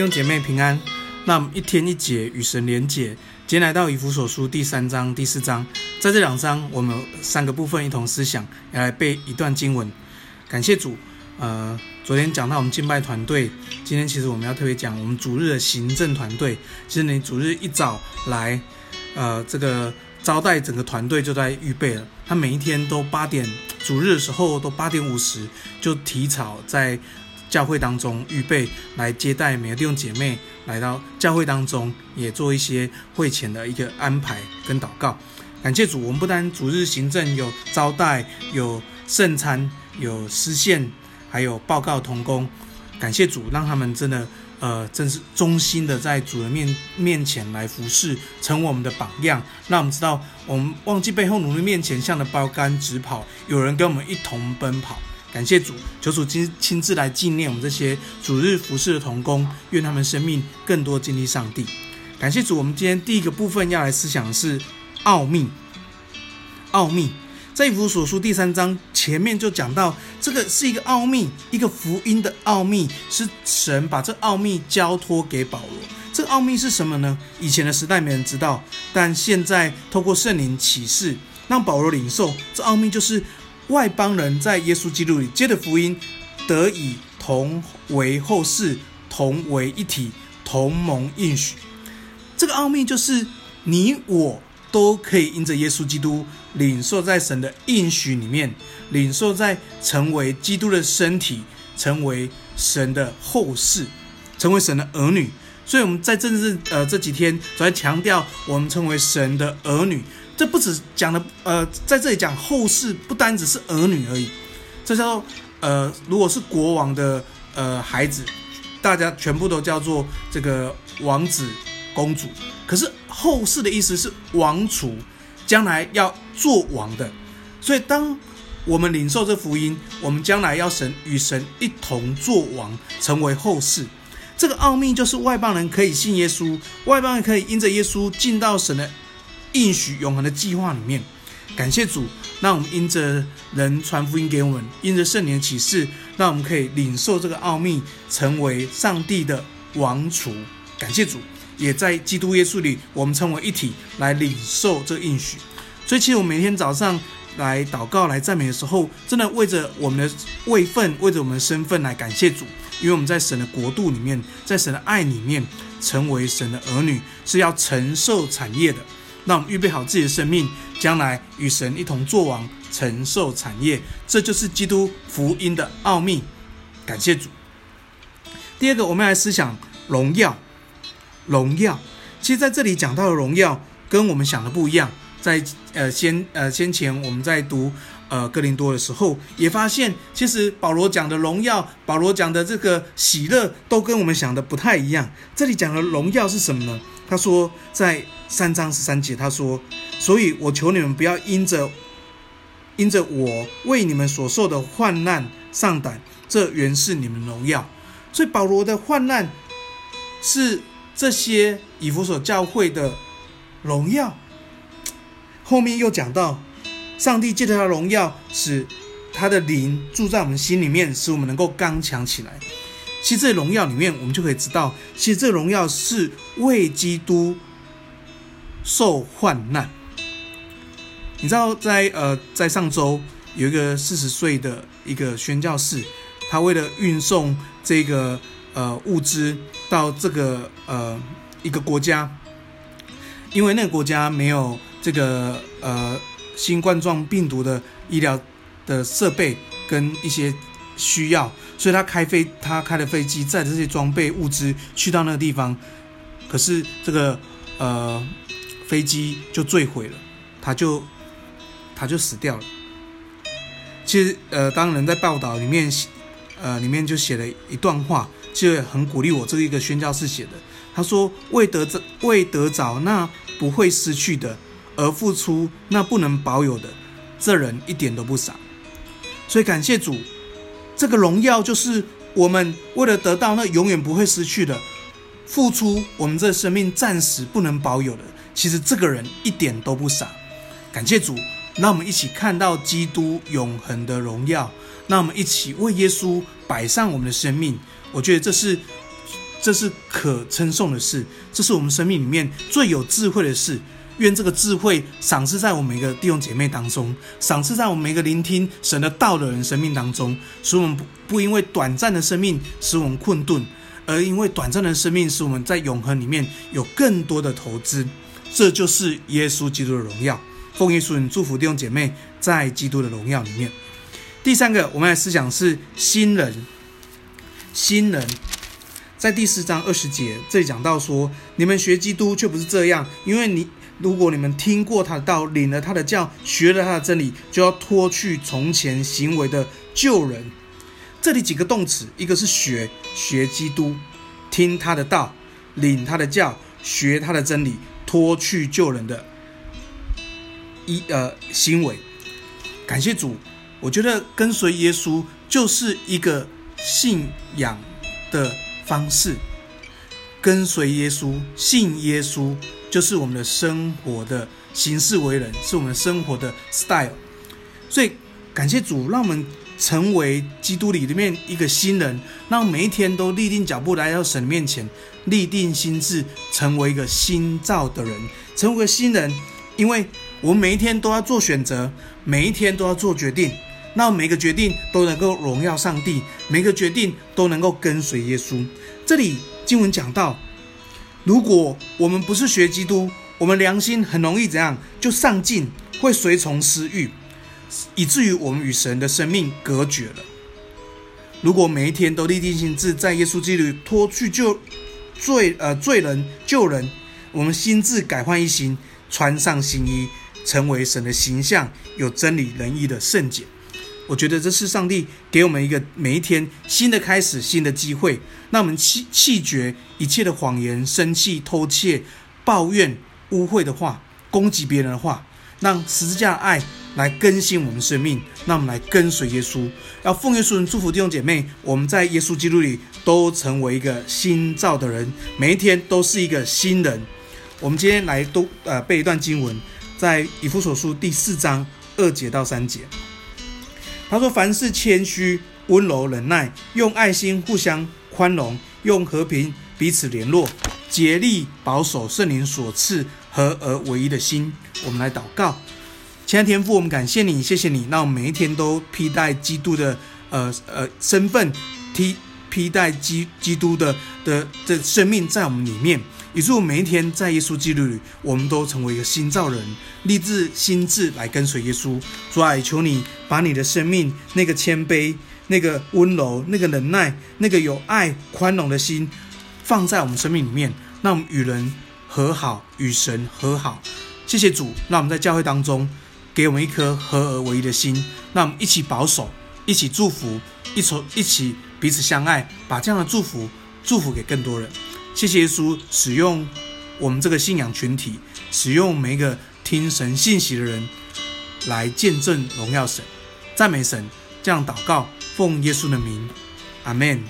弟兄姐妹平安。那我们一天一节与神连结，今天来到以弗所书第三章、第四章，在这两章我们三个部分一同思想，要来背一段经文。感谢主。呃，昨天讲到我们敬拜团队，今天其实我们要特别讲我们主日的行政团队。其实你主日一早来，呃，这个招待整个团队就在预备了。他每一天都八点，主日的时候都八点五十就提早在教会当中预备来接待每个弟兄姐妹来到教会当中，也做一些会前的一个安排跟祷告。感谢主，我们不单主日行政有招待，有圣餐，有诗献。还有报告同工，感谢主，让他们真的，呃，真是忠心的在主的面面前来服侍，成为我们的榜样。让我们知道，我们忘记背后，努力面前，向着标竿直跑。有人跟我们一同奔跑。感谢主，求主亲亲自来纪念我们这些主日服侍的同工，愿他们生命更多经历上帝。感谢主，我们今天第一个部分要来思想的是奥秘，奥秘。在以弗所书第三章前面就讲到，这个是一个奥秘，一个福音的奥秘，是神把这奥秘交托给保罗。这奥秘是什么呢？以前的时代没人知道，但现在透过圣灵启示，让保罗领受。这奥秘就是外邦人在耶稣基督里接的福音，得以同为后世，同为一体，同盟应许。这个奥秘就是你我都可以因着耶稣基督。领受在神的应许里面，领受在成为基督的身体，成为神的后世，成为神的儿女。所以我们在这日呃这几天都在强调，我们成为神的儿女。这不止讲的呃在这里讲后世，不单只是儿女而已。这叫做呃如果是国王的呃孩子，大家全部都叫做这个王子公主。可是后世的意思是王储。将来要做王的，所以当我们领受这福音，我们将来要神与神一同做王，成为后世。这个奥秘就是外邦人可以信耶稣，外邦人可以因着耶稣进到神的应许永恒的计划里面。感谢主，让我们因着人传福音给我们，因着圣灵启示，让我们可以领受这个奥秘，成为上帝的王储。感谢主。也在基督耶稣里，我们称为一体，来领受这个应许。所以，其实我每天早上来祷告、来赞美的时候，真的为着我们的位分，为着我们的身份来感谢主，因为我们在神的国度里面，在神的爱里面，成为神的儿女，是要承受产业的。那我们预备好自己的生命，将来与神一同作王，承受产业。这就是基督福音的奥秘。感谢主。第二个，我们来思想荣耀。荣耀，其实在这里讲到的荣耀跟我们想的不一样。在呃先呃先前我们在读呃哥林多的时候，也发现其实保罗讲的荣耀，保罗讲的这个喜乐，都跟我们想的不太一样。这里讲的荣耀是什么呢？他说在三章十三节，他说：“所以我求你们不要因着因着我为你们所受的患难丧胆，这原是你们荣耀。”所以保罗的患难是。这些以弗所教会的荣耀，后面又讲到，上帝借着他的荣耀，使他的灵住在我们心里面，使我们能够刚强起来。其实，这荣耀里面，我们就可以知道，其实这荣耀是为基督受患难。你知道在，在呃，在上周有一个四十岁的一个宣教士，他为了运送这个。呃，物资到这个呃一个国家，因为那个国家没有这个呃新冠状病毒的医疗的设备跟一些需要，所以他开飞他开的飞机载这些装备物资去到那个地方，可是这个呃飞机就坠毁了，他就他就死掉了。其实呃，当人在报道里面呃里面就写了一段话。就很鼓励我，这个一个宣教士写的。他说：“为得着为得着那不会失去的，而付出那不能保有的，这人一点都不傻。”所以感谢主，这个荣耀就是我们为了得到那永远不会失去的，付出我们这生命暂时不能保有的。其实这个人一点都不傻。感谢主，让我们一起看到基督永恒的荣耀。让我们一起为耶稣摆上我们的生命。我觉得这是这是可称颂的事，这是我们生命里面最有智慧的事。愿这个智慧赏赐在我们每个弟兄姐妹当中，赏赐在我们每个聆听神的道的人生命当中，使我们不不因为短暂的生命使我们困顿，而因为短暂的生命使我们在永恒里面有更多的投资。这就是耶稣基督的荣耀。奉耶稣名祝福弟兄姐妹在基督的荣耀里面。第三个，我们来思想是新人，新人。在第四章二十节，这里讲到说：你们学基督却不是这样，因为你如果你们听过他的道，领了他的教，学了他的真理，就要脱去从前行为的旧人。这里几个动词，一个是学，学基督，听他的道，领他的教，学他的真理，脱去旧人的一呃行为。感谢主，我觉得跟随耶稣就是一个信仰的。方式跟随耶稣，信耶稣就是我们的生活的行事为人，是我们生活的 style。所以感谢主，让我们成为基督里里面一个新人，让每一天都立定脚步来到神面前，立定心智，成为一个新造的人，成为个新人。因为我们每一天都要做选择，每一天都要做决定。那每个决定都能够荣耀上帝，每个决定都能够跟随耶稣。这里经文讲到，如果我们不是学基督，我们良心很容易怎样就上进，会随从私欲，以至于我们与神的生命隔绝了。如果每一天都立定心志，在耶稣基督里脱去旧罪呃罪人旧人，我们心志改换一新，穿上新衣，成为神的形象，有真理仁义的圣洁。我觉得这是上帝给我们一个每一天新的开始、新的机会。让我们弃弃绝一切的谎言、生气、偷窃、抱怨、污秽的话、攻击别人的话，让十字架的爱来更新我们生命。让我们来跟随耶稣，要奉耶稣人祝福弟兄姐妹。我们在耶稣基督里都成为一个新造的人，每一天都是一个新人。我们今天来都呃背一段经文，在以弗所书第四章二节到三节。他说：“凡事谦虚、温柔、忍耐，用爱心互相宽容，用和平彼此联络，竭力保守圣灵所赐合而为一的心。”我们来祷告，亲爱的天父，我们感谢你，谢谢你，让我们每一天都披戴基督的呃呃身份，提披戴基基督的的的生命在我们里面。以致我每一天在耶稣基督里，我们都成为一个新造人，立志心智来跟随耶稣。主啊，求你把你的生命那个谦卑、那个温柔、那个忍耐、那个有爱宽容的心，放在我们生命里面，让我们与人和好，与神和好。谢谢主，让我们在教会当中给我们一颗合而为一的心，让我们一起保守，一起祝福，一起一起彼此相爱，把这样的祝福祝福给更多人。谢谢耶稣使用我们这个信仰群体，使用每一个听神信息的人来见证荣耀神、赞美神。这样祷告，奉耶稣的名，阿门。